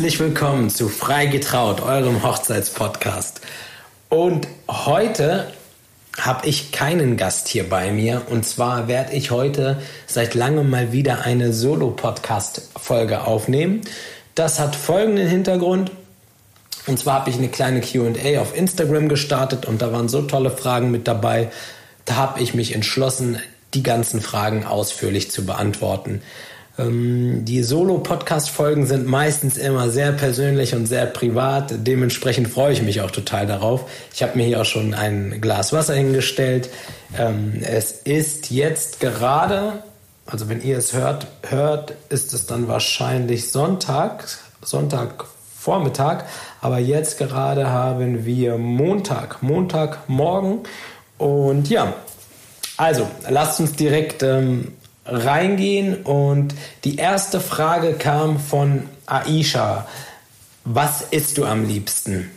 Herzlich willkommen zu Freigetraut, eurem Hochzeitspodcast. Und heute habe ich keinen Gast hier bei mir. Und zwar werde ich heute seit langem mal wieder eine Solo-Podcast-Folge aufnehmen. Das hat folgenden Hintergrund. Und zwar habe ich eine kleine QA auf Instagram gestartet und da waren so tolle Fragen mit dabei. Da habe ich mich entschlossen, die ganzen Fragen ausführlich zu beantworten. Ähm, die Solo-Podcast-Folgen sind meistens immer sehr persönlich und sehr privat. Dementsprechend freue ich mich auch total darauf. Ich habe mir hier auch schon ein Glas Wasser hingestellt. Ähm, es ist jetzt gerade, also wenn ihr es hört, hört, ist es dann wahrscheinlich Sonntag, Sonntagvormittag. Aber jetzt gerade haben wir Montag, Montagmorgen. Und ja, also lasst uns direkt ähm, reingehen und die erste Frage kam von Aisha. Was isst du am liebsten?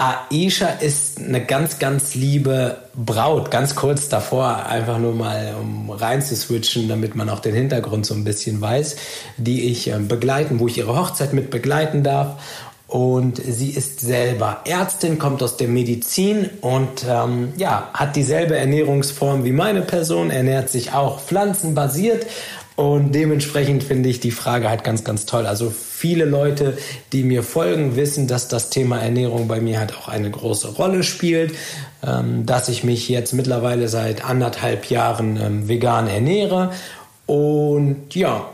Aisha ist eine ganz, ganz liebe Braut. Ganz kurz davor, einfach nur mal, um rein zu switchen, damit man auch den Hintergrund so ein bisschen weiß, die ich ähm, begleiten, wo ich ihre Hochzeit mit begleiten darf und sie ist selber Ärztin, kommt aus der Medizin und ähm, ja, hat dieselbe Ernährungsform wie meine Person, ernährt sich auch pflanzenbasiert. Und dementsprechend finde ich die Frage halt ganz, ganz toll. Also viele Leute, die mir folgen, wissen, dass das Thema Ernährung bei mir halt auch eine große Rolle spielt, ähm, dass ich mich jetzt mittlerweile seit anderthalb Jahren ähm, vegan ernähre. Und ja,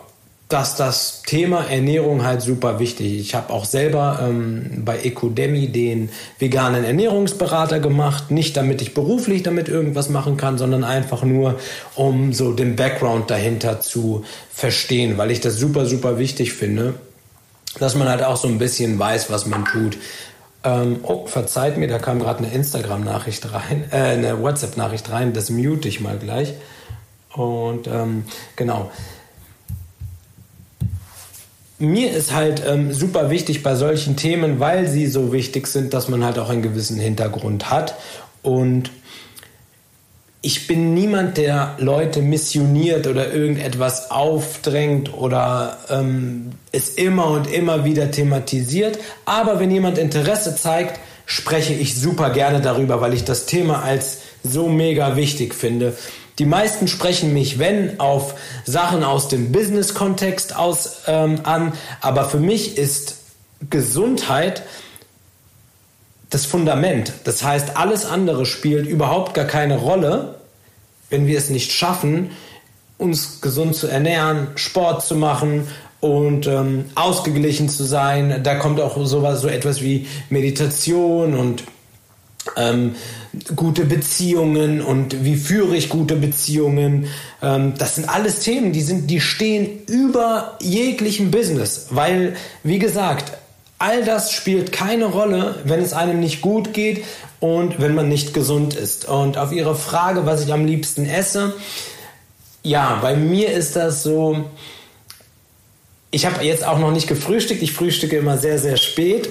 dass das Thema Ernährung halt super wichtig. Ich habe auch selber ähm, bei Ecodemi den veganen Ernährungsberater gemacht, nicht damit ich beruflich damit irgendwas machen kann, sondern einfach nur, um so den Background dahinter zu verstehen, weil ich das super, super wichtig finde, dass man halt auch so ein bisschen weiß, was man tut. Ähm, oh, verzeiht mir, da kam gerade eine Instagram-Nachricht rein, äh, eine WhatsApp-Nachricht rein, das mute ich mal gleich. Und ähm, genau mir ist halt ähm, super wichtig bei solchen Themen, weil sie so wichtig sind, dass man halt auch einen gewissen Hintergrund hat. Und ich bin niemand, der Leute missioniert oder irgendetwas aufdrängt oder ähm, es immer und immer wieder thematisiert. Aber wenn jemand Interesse zeigt, spreche ich super gerne darüber, weil ich das Thema als so mega wichtig finde. Die meisten sprechen mich, wenn, auf Sachen aus dem Business-Kontext aus ähm, an. Aber für mich ist Gesundheit das Fundament. Das heißt, alles andere spielt überhaupt gar keine Rolle, wenn wir es nicht schaffen, uns gesund zu ernähren, Sport zu machen und ähm, ausgeglichen zu sein. Da kommt auch sowas, so etwas wie Meditation und ähm, gute Beziehungen und wie führe ich gute Beziehungen. Ähm, das sind alles Themen, die sind, die stehen über jeglichem Business, weil, wie gesagt, all das spielt keine Rolle, wenn es einem nicht gut geht und wenn man nicht gesund ist. Und auf Ihre Frage, was ich am liebsten esse, ja, bei mir ist das so, ich habe jetzt auch noch nicht gefrühstückt, ich frühstücke immer sehr, sehr spät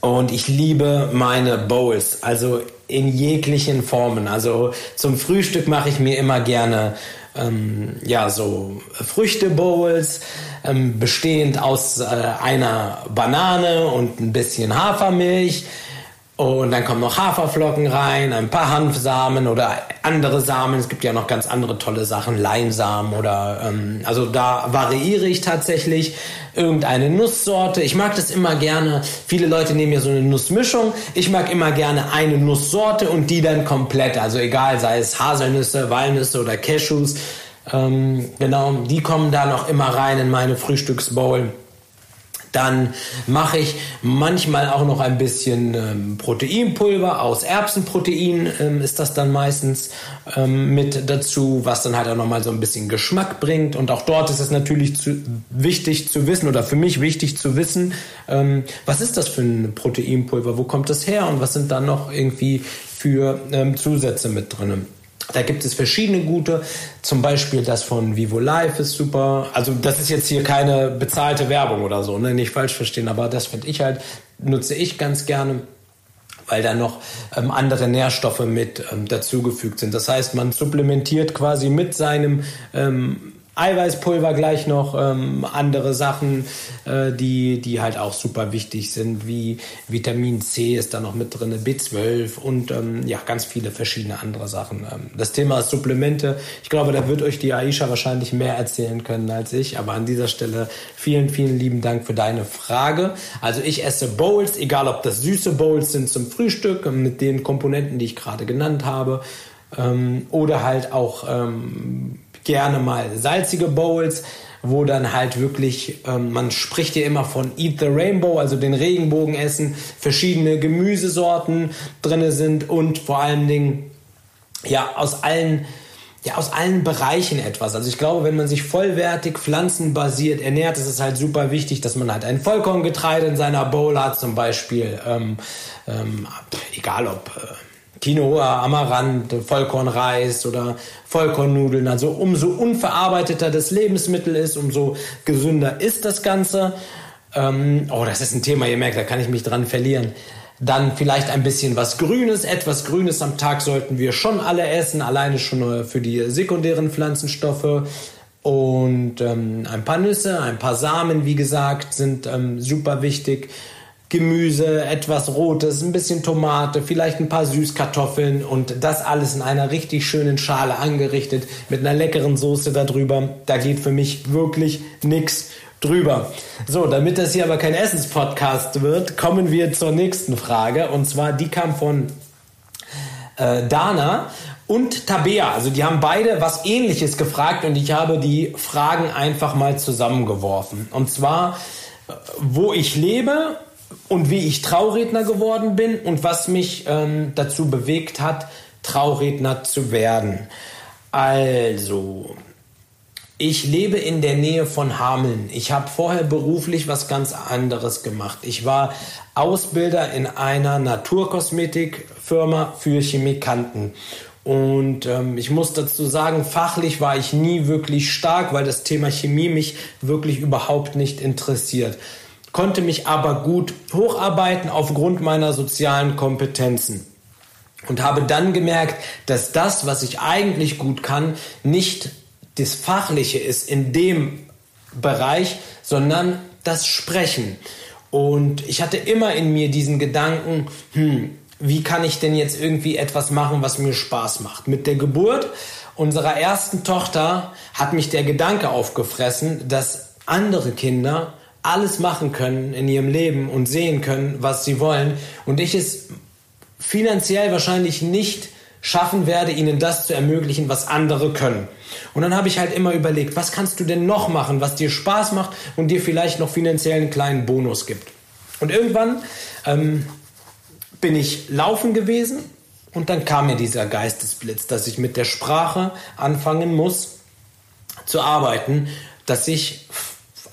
und ich liebe meine Bowls, also in jeglichen Formen. Also zum Frühstück mache ich mir immer gerne ähm, ja so Früchtebowls, ähm, bestehend aus äh, einer Banane und ein bisschen Hafermilch und dann kommen noch Haferflocken rein, ein paar Hanfsamen oder andere Samen. Es gibt ja noch ganz andere tolle Sachen, Leinsamen oder ähm, also da variiere ich tatsächlich irgendeine Nusssorte. Ich mag das immer gerne. Viele Leute nehmen ja so eine Nussmischung. Ich mag immer gerne eine Nusssorte und die dann komplett. Also egal, sei es Haselnüsse, Walnüsse oder Cashews. Ähm, genau, die kommen da noch immer rein in meine Frühstücksbowl. Dann mache ich manchmal auch noch ein bisschen ähm, Proteinpulver aus Erbsenprotein ähm, ist das dann meistens ähm, mit dazu, was dann halt auch nochmal so ein bisschen Geschmack bringt. Und auch dort ist es natürlich zu, wichtig zu wissen oder für mich wichtig zu wissen, ähm, was ist das für ein Proteinpulver, wo kommt das her und was sind da noch irgendwie für ähm, Zusätze mit drin. Da gibt es verschiedene gute, zum Beispiel das von Vivo Life ist super. Also das ist jetzt hier keine bezahlte Werbung oder so, ne? nicht falsch verstehen, aber das finde ich halt, nutze ich ganz gerne weil da noch ähm, andere Nährstoffe mit ähm, dazugefügt sind. Das heißt, man supplementiert quasi mit seinem ähm, Eiweißpulver gleich noch ähm, andere Sachen, äh, die, die halt auch super wichtig sind, wie Vitamin C ist da noch mit drin, B12 und ähm, ja, ganz viele verschiedene andere Sachen. Ähm, das Thema ist Supplemente. Ich glaube, da wird euch die Aisha wahrscheinlich mehr erzählen können als ich, aber an dieser Stelle vielen, vielen lieben Dank für deine Frage. Also ich esse Bowls, egal ob das süße Bowls sind zum Frühstück mit den Komponenten, die ich gerade genannt habe, ähm, oder halt auch ähm, gerne mal salzige Bowls, wo dann halt wirklich, ähm, man spricht ja immer von Eat the Rainbow, also den Regenbogen essen, verschiedene Gemüsesorten drinne sind und vor allen Dingen ja aus allen ja, aus allen Bereichen etwas. Also ich glaube, wenn man sich vollwertig pflanzenbasiert ernährt, ist es halt super wichtig, dass man halt ein Vollkorngetreide in seiner Bowl hat, zum Beispiel, ähm, ähm, egal ob äh, Quinoa, Amaranth, Vollkornreis oder Vollkornnudeln. Also umso unverarbeiteter das Lebensmittel ist, umso gesünder ist das Ganze. Ähm, oh, das ist ein Thema, ihr merkt, da kann ich mich dran verlieren. Dann vielleicht ein bisschen was Grünes. Etwas Grünes am Tag sollten wir schon alle essen, alleine schon für die sekundären Pflanzenstoffe. Und ähm, ein paar Nüsse, ein paar Samen, wie gesagt, sind ähm, super wichtig. Gemüse, etwas Rotes, ein bisschen Tomate, vielleicht ein paar Süßkartoffeln und das alles in einer richtig schönen Schale angerichtet mit einer leckeren Soße darüber. Da geht für mich wirklich nichts drüber. So, damit das hier aber kein Essenspodcast wird, kommen wir zur nächsten Frage und zwar die kam von äh, Dana und Tabea. Also die haben beide was ähnliches gefragt und ich habe die Fragen einfach mal zusammengeworfen. Und zwar, äh, wo ich lebe und wie ich Trauredner geworden bin und was mich ähm, dazu bewegt hat, Trauredner zu werden. Also, ich lebe in der Nähe von Hameln. Ich habe vorher beruflich was ganz anderes gemacht. Ich war Ausbilder in einer Naturkosmetikfirma für Chemikanten. Und ähm, ich muss dazu sagen, fachlich war ich nie wirklich stark, weil das Thema Chemie mich wirklich überhaupt nicht interessiert konnte mich aber gut hocharbeiten aufgrund meiner sozialen Kompetenzen. Und habe dann gemerkt, dass das, was ich eigentlich gut kann, nicht das Fachliche ist in dem Bereich, sondern das Sprechen. Und ich hatte immer in mir diesen Gedanken, hm, wie kann ich denn jetzt irgendwie etwas machen, was mir Spaß macht? Mit der Geburt unserer ersten Tochter hat mich der Gedanke aufgefressen, dass andere Kinder alles machen können in ihrem Leben und sehen können, was sie wollen und ich es finanziell wahrscheinlich nicht schaffen werde, ihnen das zu ermöglichen, was andere können. Und dann habe ich halt immer überlegt, was kannst du denn noch machen, was dir Spaß macht und dir vielleicht noch finanziell einen kleinen Bonus gibt. Und irgendwann ähm, bin ich laufen gewesen und dann kam mir dieser Geistesblitz, dass ich mit der Sprache anfangen muss zu arbeiten, dass ich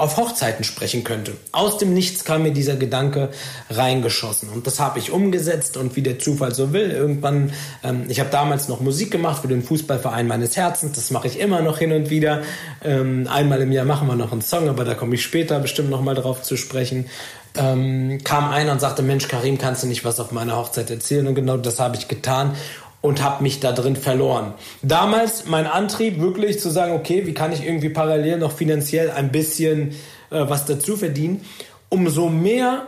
auf Hochzeiten sprechen könnte. Aus dem Nichts kam mir dieser Gedanke reingeschossen und das habe ich umgesetzt und wie der Zufall so will, irgendwann, ähm, ich habe damals noch Musik gemacht für den Fußballverein meines Herzens, das mache ich immer noch hin und wieder. Ähm, einmal im Jahr machen wir noch einen Song, aber da komme ich später bestimmt noch mal drauf zu sprechen. Ähm, kam einer und sagte, Mensch, Karim, kannst du nicht was auf meiner Hochzeit erzählen? Und genau das habe ich getan und habe mich da drin verloren. Damals mein Antrieb wirklich zu sagen, okay, wie kann ich irgendwie parallel noch finanziell ein bisschen äh, was dazu verdienen, umso mehr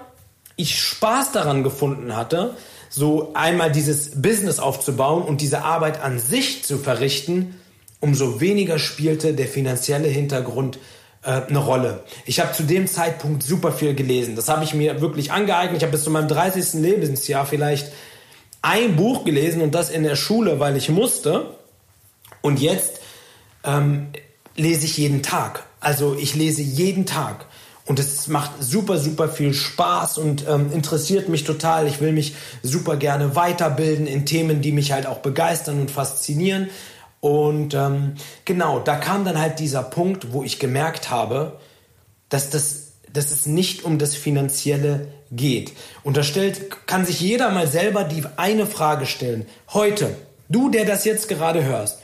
ich Spaß daran gefunden hatte, so einmal dieses Business aufzubauen und diese Arbeit an sich zu verrichten, umso weniger spielte der finanzielle Hintergrund äh, eine Rolle. Ich habe zu dem Zeitpunkt super viel gelesen. Das habe ich mir wirklich angeeignet. Ich habe bis zu meinem 30. Lebensjahr vielleicht ein Buch gelesen und das in der Schule, weil ich musste. Und jetzt ähm, lese ich jeden Tag. Also ich lese jeden Tag. Und es macht super, super viel Spaß und ähm, interessiert mich total. Ich will mich super gerne weiterbilden in Themen, die mich halt auch begeistern und faszinieren. Und ähm, genau, da kam dann halt dieser Punkt, wo ich gemerkt habe, dass das dass es nicht um das Finanzielle geht. Und da stellt, kann sich jeder mal selber die eine Frage stellen. Heute, du, der das jetzt gerade hörst,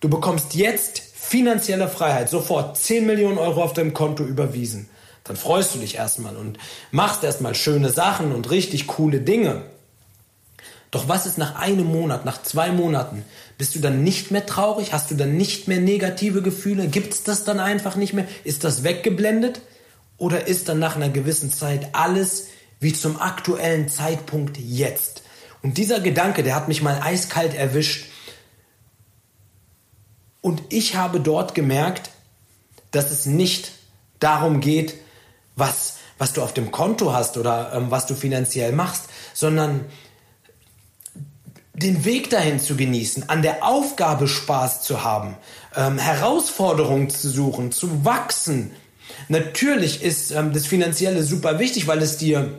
du bekommst jetzt finanzielle Freiheit, sofort 10 Millionen Euro auf deinem Konto überwiesen. Dann freust du dich erstmal und machst erstmal schöne Sachen und richtig coole Dinge. Doch was ist nach einem Monat, nach zwei Monaten? Bist du dann nicht mehr traurig? Hast du dann nicht mehr negative Gefühle? Gibt es das dann einfach nicht mehr? Ist das weggeblendet? Oder ist dann nach einer gewissen Zeit alles wie zum aktuellen Zeitpunkt jetzt? Und dieser Gedanke, der hat mich mal eiskalt erwischt. Und ich habe dort gemerkt, dass es nicht darum geht, was, was du auf dem Konto hast oder ähm, was du finanziell machst, sondern den Weg dahin zu genießen, an der Aufgabe Spaß zu haben, ähm, Herausforderungen zu suchen, zu wachsen. Natürlich ist ähm, das Finanzielle super wichtig, weil es dir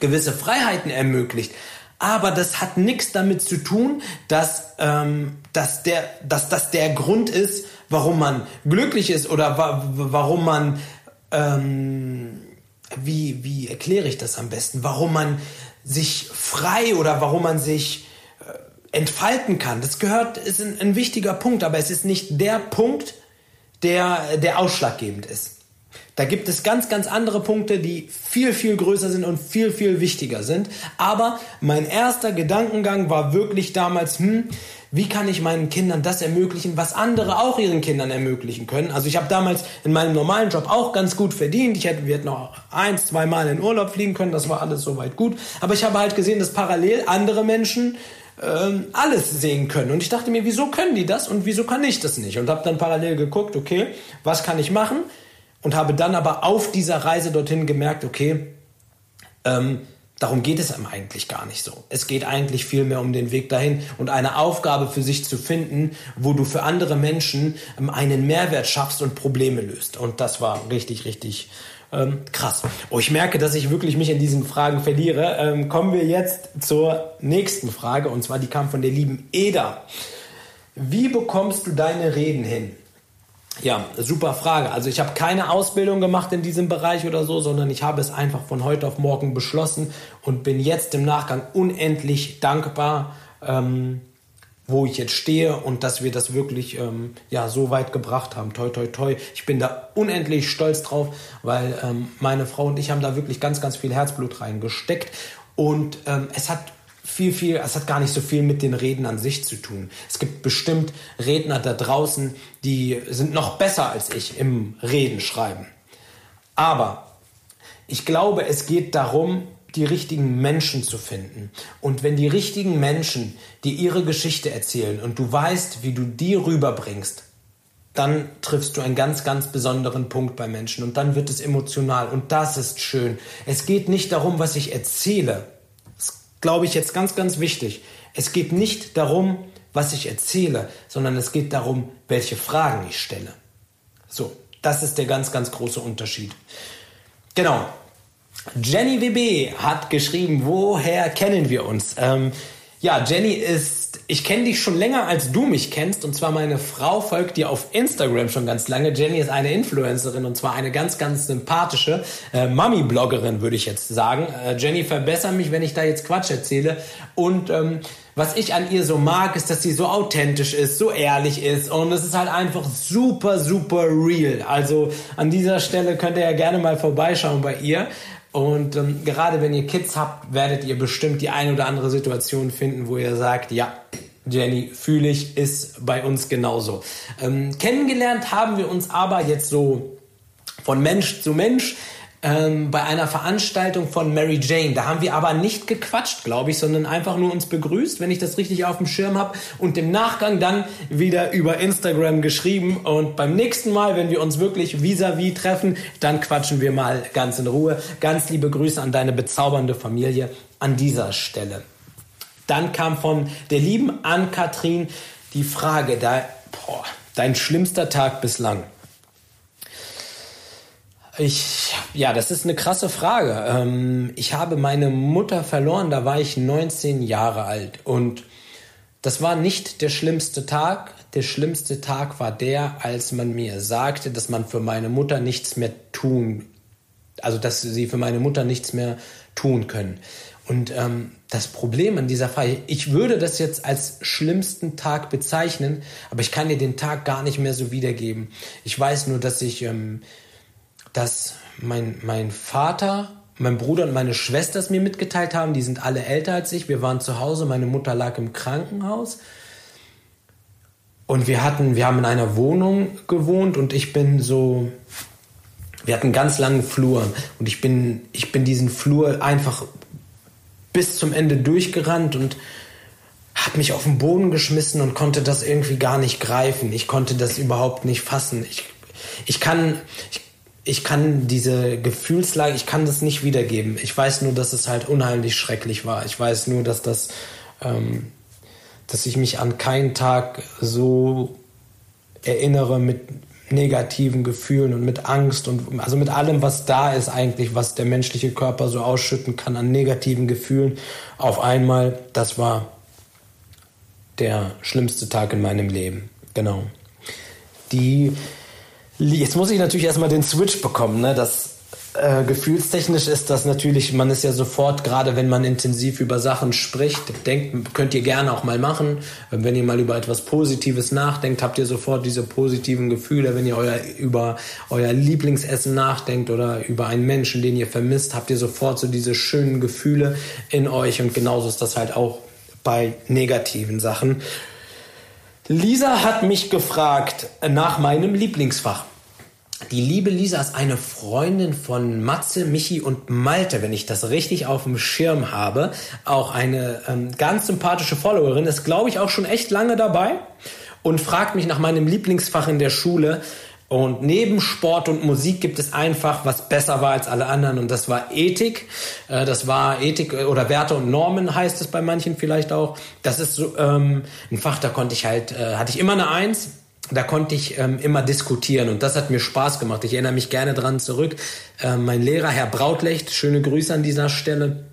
gewisse Freiheiten ermöglicht. Aber das hat nichts damit zu tun, dass, ähm, dass, der, dass das der Grund ist, warum man glücklich ist oder wa warum man, ähm, wie, wie erkläre ich das am besten, warum man sich frei oder warum man sich äh, entfalten kann. Das gehört, ist ein, ein wichtiger Punkt, aber es ist nicht der Punkt, der, der ausschlaggebend ist. Da gibt es ganz, ganz andere Punkte, die viel, viel größer sind und viel, viel wichtiger sind. Aber mein erster Gedankengang war wirklich damals, hm, wie kann ich meinen Kindern das ermöglichen, was andere auch ihren Kindern ermöglichen können. Also ich habe damals in meinem normalen Job auch ganz gut verdient. Ich hätte, wir hätten noch eins, zwei Mal in Urlaub fliegen können. Das war alles soweit gut. Aber ich habe halt gesehen, dass parallel andere Menschen ähm, alles sehen können. Und ich dachte mir, wieso können die das und wieso kann ich das nicht? Und habe dann parallel geguckt, okay, was kann ich machen? Und habe dann aber auf dieser Reise dorthin gemerkt, okay, ähm, darum geht es einem eigentlich gar nicht so. Es geht eigentlich viel mehr um den Weg dahin und eine Aufgabe für sich zu finden, wo du für andere Menschen ähm, einen Mehrwert schaffst und Probleme löst. Und das war richtig, richtig ähm, krass. Oh, ich merke, dass ich wirklich mich in diesen Fragen verliere. Ähm, kommen wir jetzt zur nächsten Frage und zwar die kam von der lieben Eda. Wie bekommst du deine Reden hin? Ja, super Frage. Also ich habe keine Ausbildung gemacht in diesem Bereich oder so, sondern ich habe es einfach von heute auf morgen beschlossen und bin jetzt im Nachgang unendlich dankbar, ähm, wo ich jetzt stehe und dass wir das wirklich ähm, ja so weit gebracht haben. Toi, toi, toi. Ich bin da unendlich stolz drauf, weil ähm, meine Frau und ich haben da wirklich ganz, ganz viel Herzblut reingesteckt und ähm, es hat viel, viel, es hat gar nicht so viel mit den Reden an sich zu tun. Es gibt bestimmt Redner da draußen, die sind noch besser als ich im Reden schreiben. Aber ich glaube, es geht darum, die richtigen Menschen zu finden. Und wenn die richtigen Menschen dir ihre Geschichte erzählen und du weißt, wie du die rüberbringst, dann triffst du einen ganz, ganz besonderen Punkt bei Menschen und dann wird es emotional und das ist schön. Es geht nicht darum, was ich erzähle, glaube ich, jetzt ganz, ganz wichtig. Es geht nicht darum, was ich erzähle, sondern es geht darum, welche Fragen ich stelle. So, das ist der ganz, ganz große Unterschied. Genau. Jenny WB hat geschrieben, woher kennen wir uns? Ähm, ja, Jenny ist, ich kenne dich schon länger, als du mich kennst. Und zwar meine Frau folgt dir auf Instagram schon ganz lange. Jenny ist eine Influencerin und zwar eine ganz, ganz sympathische äh, Mami-Bloggerin, würde ich jetzt sagen. Äh, Jenny, verbessere mich, wenn ich da jetzt Quatsch erzähle. Und ähm, was ich an ihr so mag, ist, dass sie so authentisch ist, so ehrlich ist und es ist halt einfach super, super real. Also an dieser Stelle könnt ihr ja gerne mal vorbeischauen bei ihr. Und ähm, gerade wenn ihr Kids habt, werdet ihr bestimmt die eine oder andere Situation finden, wo ihr sagt, ja, Jenny, fühle ich, ist bei uns genauso. Ähm, kennengelernt haben wir uns aber jetzt so von Mensch zu Mensch ähm, bei einer Veranstaltung von Mary Jane. Da haben wir aber nicht gequatscht, glaube ich, sondern einfach nur uns begrüßt, wenn ich das richtig auf dem Schirm habe und im Nachgang dann wieder über Instagram geschrieben. Und beim nächsten Mal, wenn wir uns wirklich vis-à-vis -vis treffen, dann quatschen wir mal ganz in Ruhe. Ganz liebe Grüße an deine bezaubernde Familie an dieser Stelle. Dann kam von der lieben Ann-Kathrin die Frage, da, boah, dein schlimmster Tag bislang. Ich, ja, das ist eine krasse Frage. Ähm, ich habe meine Mutter verloren, da war ich 19 Jahre alt. Und das war nicht der schlimmste Tag. Der schlimmste Tag war der, als man mir sagte, dass man für meine Mutter nichts mehr tun, also dass sie für meine Mutter nichts mehr tun können. Und ähm, das Problem an dieser Frage, ich würde das jetzt als schlimmsten Tag bezeichnen, aber ich kann dir den Tag gar nicht mehr so wiedergeben. Ich weiß nur, dass ich ähm, dass mein, mein Vater mein Bruder und meine Schwester es mir mitgeteilt haben. Die sind alle älter als ich. Wir waren zu Hause. Meine Mutter lag im Krankenhaus. Und wir hatten, wir haben in einer Wohnung gewohnt und ich bin so, wir hatten einen ganz langen Flur und ich bin, ich bin diesen Flur einfach bis zum Ende durchgerannt und habe mich auf den Boden geschmissen und konnte das irgendwie gar nicht greifen. Ich konnte das überhaupt nicht fassen. Ich, ich kann, ich, ich kann diese Gefühlslage, ich kann das nicht wiedergeben. Ich weiß nur, dass es halt unheimlich schrecklich war. Ich weiß nur, dass das, ähm, dass ich mich an keinen Tag so erinnere mit negativen Gefühlen und mit Angst und also mit allem, was da ist eigentlich, was der menschliche Körper so ausschütten kann an negativen Gefühlen auf einmal. Das war der schlimmste Tag in meinem Leben. Genau. Die Jetzt muss ich natürlich erstmal den Switch bekommen. Ne? Das äh, gefühlstechnisch ist das natürlich, man ist ja sofort, gerade wenn man intensiv über Sachen spricht, denkt, könnt ihr gerne auch mal machen. Wenn ihr mal über etwas Positives nachdenkt, habt ihr sofort diese positiven Gefühle. Wenn ihr euer, über euer Lieblingsessen nachdenkt oder über einen Menschen, den ihr vermisst, habt ihr sofort so diese schönen Gefühle in euch. Und genauso ist das halt auch bei negativen Sachen. Lisa hat mich gefragt nach meinem Lieblingsfach. Die liebe Lisa ist eine Freundin von Matze, Michi und Malte, wenn ich das richtig auf dem Schirm habe. Auch eine ähm, ganz sympathische Followerin, ist glaube ich auch schon echt lange dabei und fragt mich nach meinem Lieblingsfach in der Schule. Und neben Sport und Musik gibt es ein Fach, was besser war als alle anderen und das war Ethik. Äh, das war Ethik äh, oder Werte und Normen heißt es bei manchen vielleicht auch. Das ist so ähm, ein Fach, da konnte ich halt, äh, hatte ich immer eine Eins. Da konnte ich ähm, immer diskutieren und das hat mir Spaß gemacht. Ich erinnere mich gerne dran zurück. Äh, mein Lehrer, Herr Brautlecht, schöne Grüße an dieser Stelle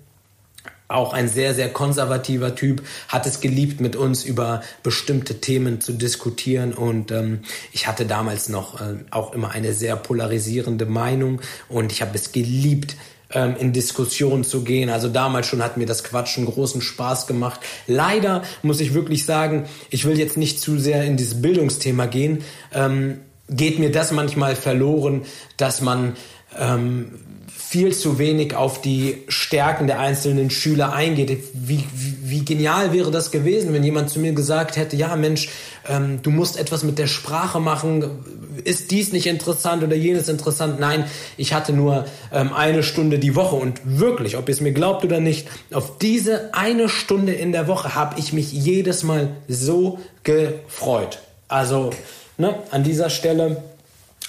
auch ein sehr, sehr konservativer Typ, hat es geliebt, mit uns über bestimmte Themen zu diskutieren. Und ähm, ich hatte damals noch äh, auch immer eine sehr polarisierende Meinung und ich habe es geliebt, ähm, in Diskussionen zu gehen. Also damals schon hat mir das Quatschen großen Spaß gemacht. Leider muss ich wirklich sagen, ich will jetzt nicht zu sehr in dieses Bildungsthema gehen. Ähm, geht mir das manchmal verloren, dass man ähm, viel zu wenig auf die Stärken der einzelnen Schüler eingeht. Wie, wie, wie genial wäre das gewesen, wenn jemand zu mir gesagt hätte, ja Mensch, ähm, du musst etwas mit der Sprache machen, ist dies nicht interessant oder jenes interessant? Nein, ich hatte nur ähm, eine Stunde die Woche und wirklich, ob ihr es mir glaubt oder nicht, auf diese eine Stunde in der Woche habe ich mich jedes Mal so gefreut. Also ne, an dieser Stelle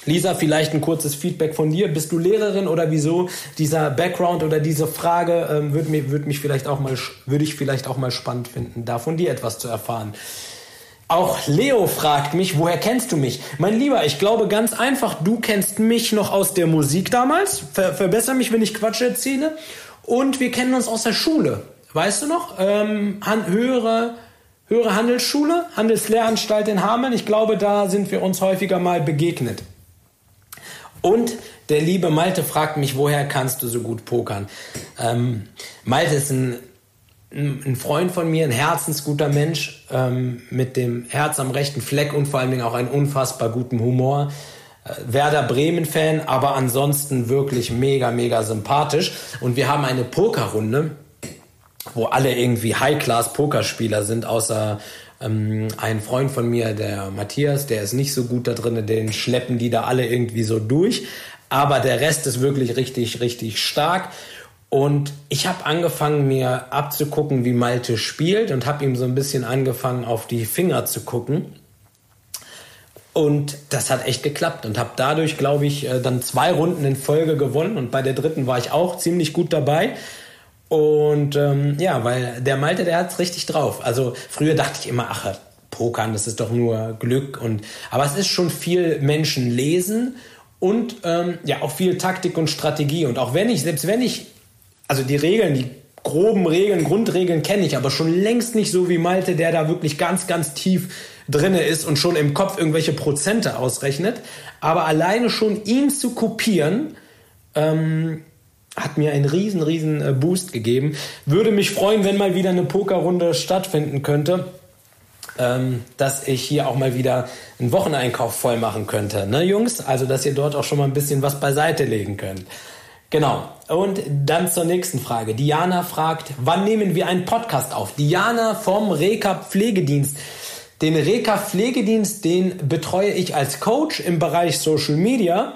Lisa, vielleicht ein kurzes Feedback von dir. Bist du Lehrerin oder wieso? Dieser Background oder diese Frage ähm, würde mich, würd mich vielleicht auch mal, würde ich vielleicht auch mal spannend finden, da von dir etwas zu erfahren. Auch Leo fragt mich, woher kennst du mich? Mein Lieber, ich glaube ganz einfach, du kennst mich noch aus der Musik damals. Ver verbessere mich, wenn ich Quatsch erzähle. Und wir kennen uns aus der Schule. Weißt du noch? Ähm, höhere, höhere Handelsschule, Handelslehranstalt in Hameln. Ich glaube, da sind wir uns häufiger mal begegnet. Und der liebe Malte fragt mich, woher kannst du so gut pokern? Ähm, Malte ist ein, ein, Freund von mir, ein herzensguter Mensch ähm, mit dem Herz am rechten Fleck und vor allen Dingen auch einen unfassbar guten Humor. Äh, Werder Bremen-Fan, aber ansonsten wirklich mega, mega sympathisch. Und wir haben eine Pokerrunde, wo alle irgendwie High-Class-Pokerspieler sind, außer ähm, ein Freund von mir, der Matthias, der ist nicht so gut da drin, den schleppen die da alle irgendwie so durch. Aber der Rest ist wirklich richtig, richtig stark. Und ich habe angefangen, mir abzugucken, wie Malte spielt und habe ihm so ein bisschen angefangen, auf die Finger zu gucken. Und das hat echt geklappt und habe dadurch, glaube ich, äh, dann zwei Runden in Folge gewonnen. Und bei der dritten war ich auch ziemlich gut dabei. Und ähm, ja, weil der Malte, der hat's richtig drauf. Also früher dachte ich immer, ach, Pokern, das ist doch nur Glück und aber es ist schon viel Menschen lesen und ähm, ja auch viel Taktik und Strategie und auch wenn ich selbst wenn ich also die Regeln, die groben Regeln, Grundregeln kenne ich, aber schon längst nicht so wie Malte, der da wirklich ganz ganz tief drinne ist und schon im Kopf irgendwelche Prozente ausrechnet. Aber alleine schon ihn zu kopieren ähm, hat mir einen riesen, riesen äh, Boost gegeben. Würde mich freuen, wenn mal wieder eine Pokerrunde stattfinden könnte. Ähm, dass ich hier auch mal wieder einen Wocheneinkauf voll machen könnte, ne Jungs? Also, dass ihr dort auch schon mal ein bisschen was beiseite legen könnt. Genau. und dann zur nächsten Frage. Diana fragt, wann nehmen wir einen Podcast auf? Diana vom Reka Pflegedienst. Den Reka Pflegedienst, den betreue ich als Coach im Bereich Social Media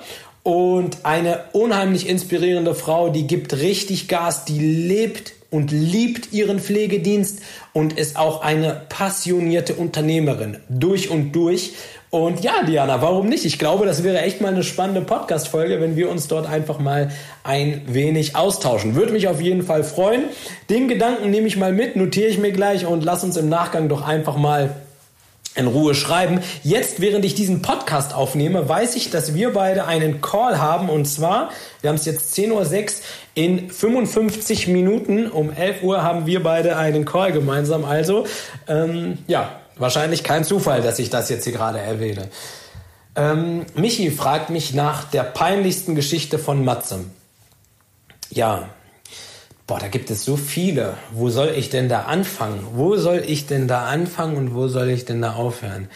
und eine unheimlich inspirierende Frau, die gibt richtig Gas, die lebt und liebt ihren Pflegedienst und ist auch eine passionierte Unternehmerin durch und durch. Und ja, Diana, warum nicht? Ich glaube, das wäre echt mal eine spannende Podcast-Folge, wenn wir uns dort einfach mal ein wenig austauschen. Würde mich auf jeden Fall freuen. Den Gedanken nehme ich mal mit, notiere ich mir gleich und lass uns im Nachgang doch einfach mal in Ruhe schreiben. Jetzt, während ich diesen Podcast aufnehme, weiß ich, dass wir beide einen Call haben und zwar, wir haben es jetzt 10.06 Uhr, in 55 Minuten um 11 Uhr haben wir beide einen Call gemeinsam. Also, ähm, ja, wahrscheinlich kein Zufall, dass ich das jetzt hier gerade erwähne. Ähm, Michi fragt mich nach der peinlichsten Geschichte von Matze. Ja, Boah, da gibt es so viele. Wo soll ich denn da anfangen? Wo soll ich denn da anfangen und wo soll ich denn da aufhören?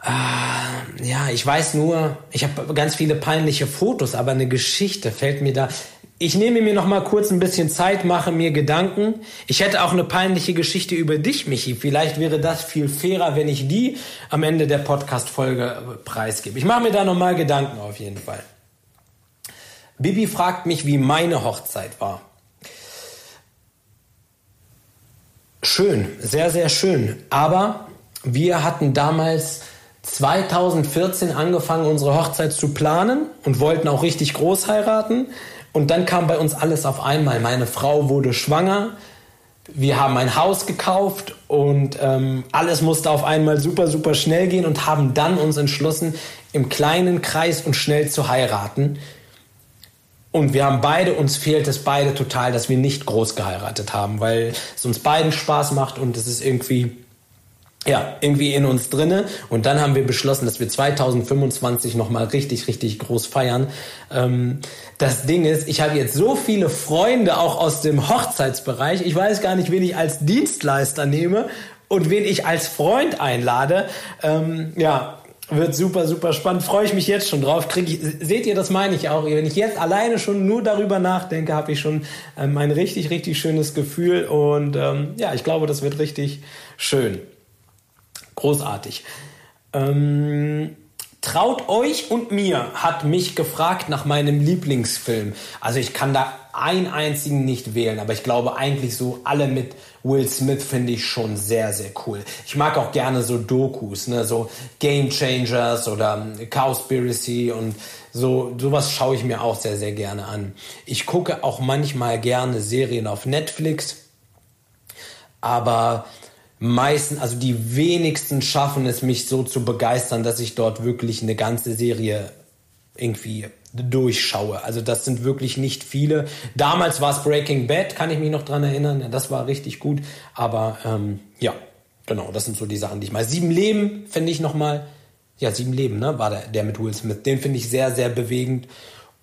Ah, ja, ich weiß nur, ich habe ganz viele peinliche Fotos, aber eine Geschichte fällt mir da. Ich nehme mir noch mal kurz ein bisschen Zeit, mache mir Gedanken. Ich hätte auch eine peinliche Geschichte über dich, Michi. Vielleicht wäre das viel fairer, wenn ich die am Ende der Podcast-Folge preisgebe. Ich mache mir da noch mal Gedanken auf jeden Fall. Bibi fragt mich, wie meine Hochzeit war. Schön, sehr, sehr schön. Aber wir hatten damals 2014 angefangen, unsere Hochzeit zu planen und wollten auch richtig groß heiraten. Und dann kam bei uns alles auf einmal. Meine Frau wurde schwanger. Wir haben ein Haus gekauft und ähm, alles musste auf einmal super, super schnell gehen und haben dann uns entschlossen, im kleinen Kreis und schnell zu heiraten. Und wir haben beide, uns fehlt es beide total, dass wir nicht groß geheiratet haben, weil es uns beiden Spaß macht und es ist irgendwie, ja, irgendwie in uns drinne. Und dann haben wir beschlossen, dass wir 2025 nochmal richtig, richtig groß feiern. Ähm, das Ding ist, ich habe jetzt so viele Freunde auch aus dem Hochzeitsbereich. Ich weiß gar nicht, wen ich als Dienstleister nehme und wen ich als Freund einlade. Ähm, ja, wird super, super spannend. Freue ich mich jetzt schon drauf. Krieg ich, seht ihr, das meine ich auch. Wenn ich jetzt alleine schon nur darüber nachdenke, habe ich schon ähm, ein richtig, richtig schönes Gefühl. Und ähm, ja, ich glaube, das wird richtig schön. Großartig. Ähm, Traut euch und mir hat mich gefragt nach meinem Lieblingsfilm. Also ich kann da einen einzigen nicht wählen, aber ich glaube eigentlich so alle mit Will Smith finde ich schon sehr, sehr cool. Ich mag auch gerne so Dokus, ne, so Game Changers oder Cowspiracy und so, sowas schaue ich mir auch sehr, sehr gerne an. Ich gucke auch manchmal gerne Serien auf Netflix, aber meisten, also die wenigsten schaffen es, mich so zu begeistern, dass ich dort wirklich eine ganze Serie irgendwie durchschaue. Also das sind wirklich nicht viele. Damals war es Breaking Bad, kann ich mich noch dran erinnern. Das war richtig gut. Aber ähm, ja, genau, das sind so die Sachen, die ich mal. Sieben Leben finde ich nochmal. Ja, Sieben Leben, ne? War der, der mit Will Smith. Den finde ich sehr, sehr bewegend.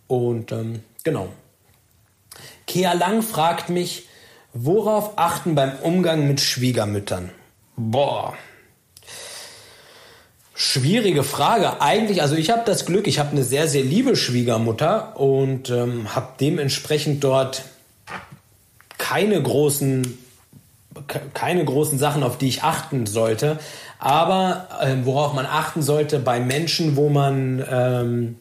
Und ähm, genau. Kea Lang fragt mich, worauf achten beim Umgang mit Schwiegermüttern? Boah, Schwierige Frage. Eigentlich, also ich habe das Glück, ich habe eine sehr, sehr liebe Schwiegermutter und ähm, habe dementsprechend dort keine großen, keine großen Sachen, auf die ich achten sollte. Aber äh, worauf man achten sollte bei Menschen, wo man ähm,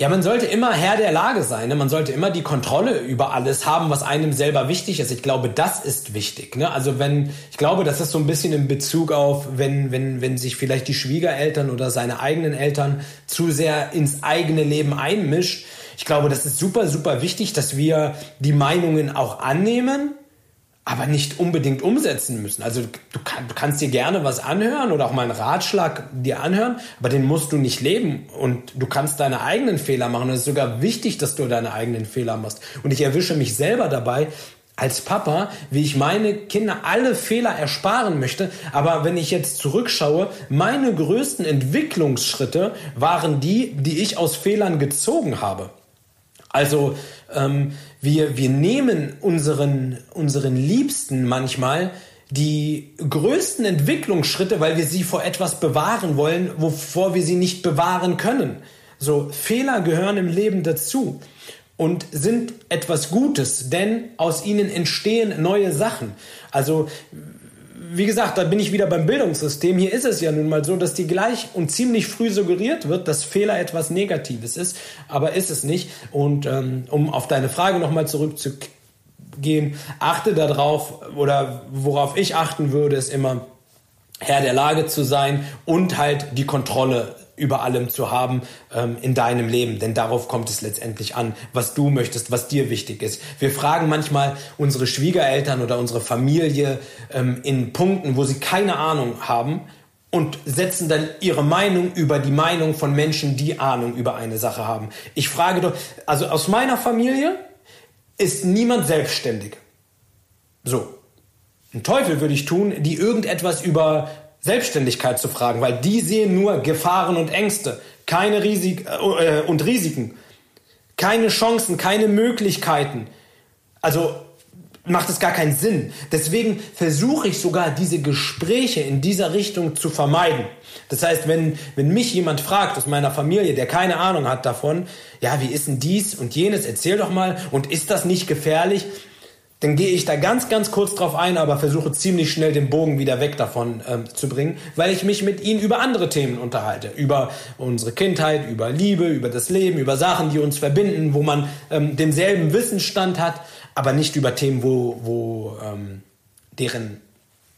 ja, man sollte immer Herr der Lage sein. Ne? Man sollte immer die Kontrolle über alles haben, was einem selber wichtig ist. Ich glaube, das ist wichtig. Ne? Also wenn, ich glaube, das ist so ein bisschen in Bezug auf, wenn, wenn, wenn sich vielleicht die Schwiegereltern oder seine eigenen Eltern zu sehr ins eigene Leben einmischt. Ich glaube, das ist super, super wichtig, dass wir die Meinungen auch annehmen aber nicht unbedingt umsetzen müssen. Also du, kann, du, kannst dir gerne was anhören oder auch mal einen Ratschlag dir anhören, aber den musst du nicht leben und du kannst deine eigenen Fehler machen. es ist sogar wichtig, dass du deine eigenen Fehler machst. Und ich erwische mich selber dabei, als Papa, wie ich meine Kinder alle Fehler ersparen möchte. Aber wenn ich jetzt zurückschaue, meine größten Entwicklungsschritte waren die, die ich aus Fehlern gezogen habe. Also ähm, wir, wir nehmen unseren, unseren Liebsten manchmal die größten Entwicklungsschritte, weil wir sie vor etwas bewahren wollen, wovor wir sie nicht bewahren können. So, Fehler gehören im Leben dazu und sind etwas Gutes, denn aus ihnen entstehen neue Sachen. Also, wie gesagt, da bin ich wieder beim Bildungssystem. Hier ist es ja nun mal so, dass dir gleich und ziemlich früh suggeriert wird, dass Fehler etwas Negatives ist, aber ist es nicht. Und ähm, um auf deine Frage nochmal zurückzugehen, achte darauf oder worauf ich achten würde, ist immer Herr der Lage zu sein und halt die Kontrolle über allem zu haben ähm, in deinem Leben. Denn darauf kommt es letztendlich an, was du möchtest, was dir wichtig ist. Wir fragen manchmal unsere Schwiegereltern oder unsere Familie ähm, in Punkten, wo sie keine Ahnung haben und setzen dann ihre Meinung über die Meinung von Menschen, die Ahnung über eine Sache haben. Ich frage doch, also aus meiner Familie ist niemand selbstständig. So. Ein Teufel würde ich tun, die irgendetwas über Selbstständigkeit zu fragen, weil die sehen nur Gefahren und Ängste, keine Risik äh, und Risiken, keine Chancen, keine Möglichkeiten. Also macht es gar keinen Sinn. Deswegen versuche ich sogar diese Gespräche in dieser Richtung zu vermeiden. Das heißt, wenn, wenn mich jemand fragt aus meiner Familie, der keine Ahnung hat davon, ja, wie ist denn dies und jenes, erzähl doch mal, und ist das nicht gefährlich? Dann gehe ich da ganz, ganz kurz drauf ein, aber versuche ziemlich schnell den Bogen wieder weg davon ähm, zu bringen, weil ich mich mit ihnen über andere Themen unterhalte. Über unsere Kindheit, über Liebe, über das Leben, über Sachen, die uns verbinden, wo man ähm, denselben Wissensstand hat, aber nicht über Themen, wo, wo ähm, deren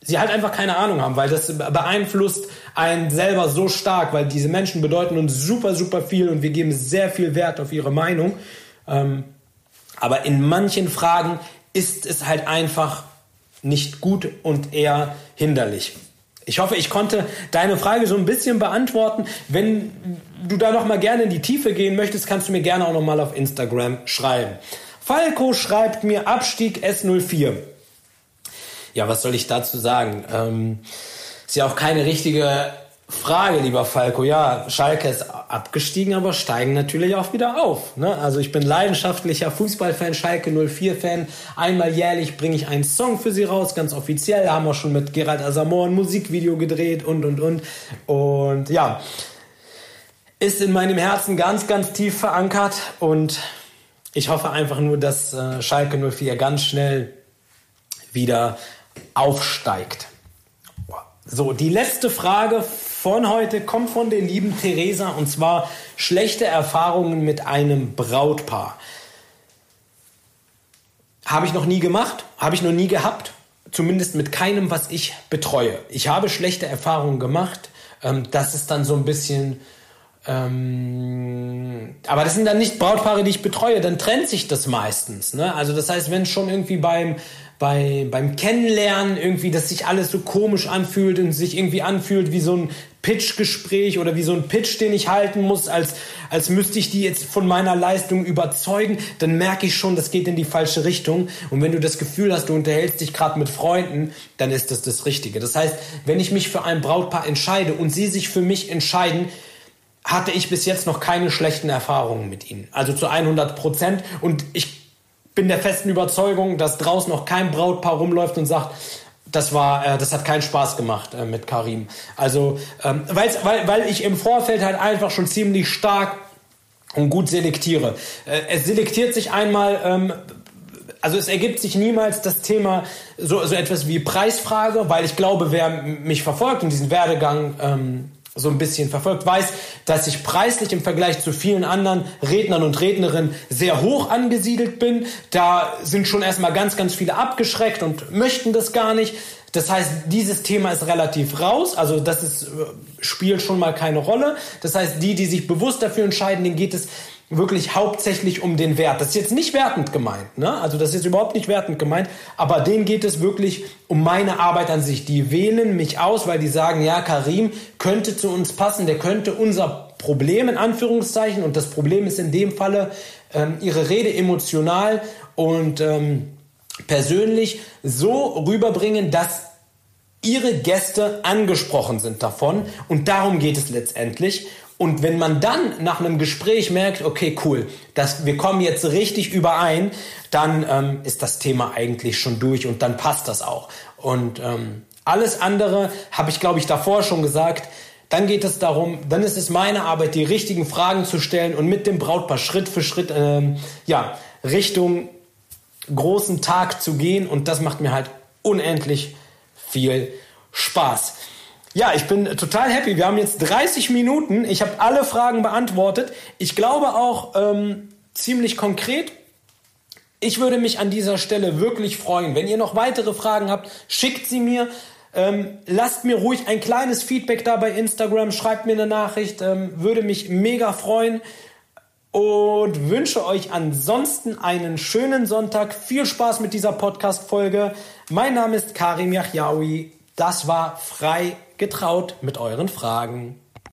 sie halt einfach keine Ahnung haben, weil das beeinflusst einen selber so stark, weil diese Menschen bedeuten uns super, super viel und wir geben sehr viel Wert auf ihre Meinung. Ähm, aber in manchen Fragen ist es halt einfach nicht gut und eher hinderlich. Ich hoffe, ich konnte deine Frage so ein bisschen beantworten. Wenn du da noch mal gerne in die Tiefe gehen möchtest, kannst du mir gerne auch noch mal auf Instagram schreiben. Falco schreibt mir Abstieg S04. Ja, was soll ich dazu sagen? Ähm, ist ja auch keine richtige Frage, lieber Falco. Ja, Schalke ist abgestiegen, aber steigen natürlich auch wieder auf. Ne? Also ich bin leidenschaftlicher Fußballfan, Schalke 04-Fan. Einmal jährlich bringe ich einen Song für sie raus, ganz offiziell. Haben wir schon mit Gerald Asamoah ein Musikvideo gedreht und, und, und. Und ja, ist in meinem Herzen ganz, ganz tief verankert. Und ich hoffe einfach nur, dass äh, Schalke 04 ganz schnell wieder aufsteigt. So, die letzte Frage von heute kommt von der lieben Theresa und zwar schlechte Erfahrungen mit einem Brautpaar. Habe ich noch nie gemacht, habe ich noch nie gehabt, zumindest mit keinem, was ich betreue. Ich habe schlechte Erfahrungen gemacht. Ähm, das ist dann so ein bisschen. Ähm, aber das sind dann nicht Brautpaare, die ich betreue, dann trennt sich das meistens. Ne? Also das heißt, wenn schon irgendwie beim bei, beim Kennenlernen irgendwie, dass sich alles so komisch anfühlt und sich irgendwie anfühlt wie so ein Pitch-Gespräch oder wie so ein Pitch, den ich halten muss, als, als müsste ich die jetzt von meiner Leistung überzeugen, dann merke ich schon, das geht in die falsche Richtung. Und wenn du das Gefühl hast, du unterhältst dich gerade mit Freunden, dann ist das das Richtige. Das heißt, wenn ich mich für ein Brautpaar entscheide und sie sich für mich entscheiden, hatte ich bis jetzt noch keine schlechten Erfahrungen mit ihnen. Also zu 100 Prozent. Und ich bin der festen Überzeugung, dass draußen noch kein Brautpaar rumläuft und sagt, das war, äh, das hat keinen Spaß gemacht äh, mit Karim. Also, ähm, weil, weil ich im Vorfeld halt einfach schon ziemlich stark und gut selektiere. Äh, es selektiert sich einmal, ähm, also es ergibt sich niemals das Thema so, so etwas wie Preisfrage, weil ich glaube, wer mich verfolgt und diesen Werdegang ähm, so ein bisschen verfolgt, weiß, dass ich preislich im Vergleich zu vielen anderen Rednern und Rednerinnen sehr hoch angesiedelt bin. Da sind schon erstmal ganz, ganz viele abgeschreckt und möchten das gar nicht. Das heißt, dieses Thema ist relativ raus, also das ist, äh, spielt schon mal keine Rolle. Das heißt, die, die sich bewusst dafür entscheiden, denen geht es wirklich hauptsächlich um den Wert. Das ist jetzt nicht wertend gemeint, ne? Also das ist überhaupt nicht wertend gemeint, aber denen geht es wirklich um meine Arbeit an sich. Die wählen mich aus, weil die sagen, ja, Karim könnte zu uns passen, der könnte unser Problem in Anführungszeichen und das Problem ist in dem Falle ähm, ihre Rede emotional und ähm, persönlich so rüberbringen, dass ihre Gäste angesprochen sind davon und darum geht es letztendlich und wenn man dann nach einem Gespräch merkt, okay, cool, das, wir kommen jetzt richtig überein, dann ähm, ist das Thema eigentlich schon durch und dann passt das auch. Und ähm, alles andere habe ich, glaube ich, davor schon gesagt, dann geht es darum, dann ist es meine Arbeit, die richtigen Fragen zu stellen und mit dem Brautpaar Schritt für Schritt ähm, ja, Richtung großen Tag zu gehen. Und das macht mir halt unendlich viel Spaß. Ja, ich bin total happy. Wir haben jetzt 30 Minuten. Ich habe alle Fragen beantwortet. Ich glaube auch ähm, ziemlich konkret. Ich würde mich an dieser Stelle wirklich freuen. Wenn ihr noch weitere Fragen habt, schickt sie mir. Ähm, lasst mir ruhig ein kleines Feedback da bei Instagram, schreibt mir eine Nachricht, ähm, würde mich mega freuen und wünsche euch ansonsten einen schönen Sonntag. Viel Spaß mit dieser Podcast-Folge. Mein Name ist Karim Yahyaoui. Das war frei getraut mit euren Fragen.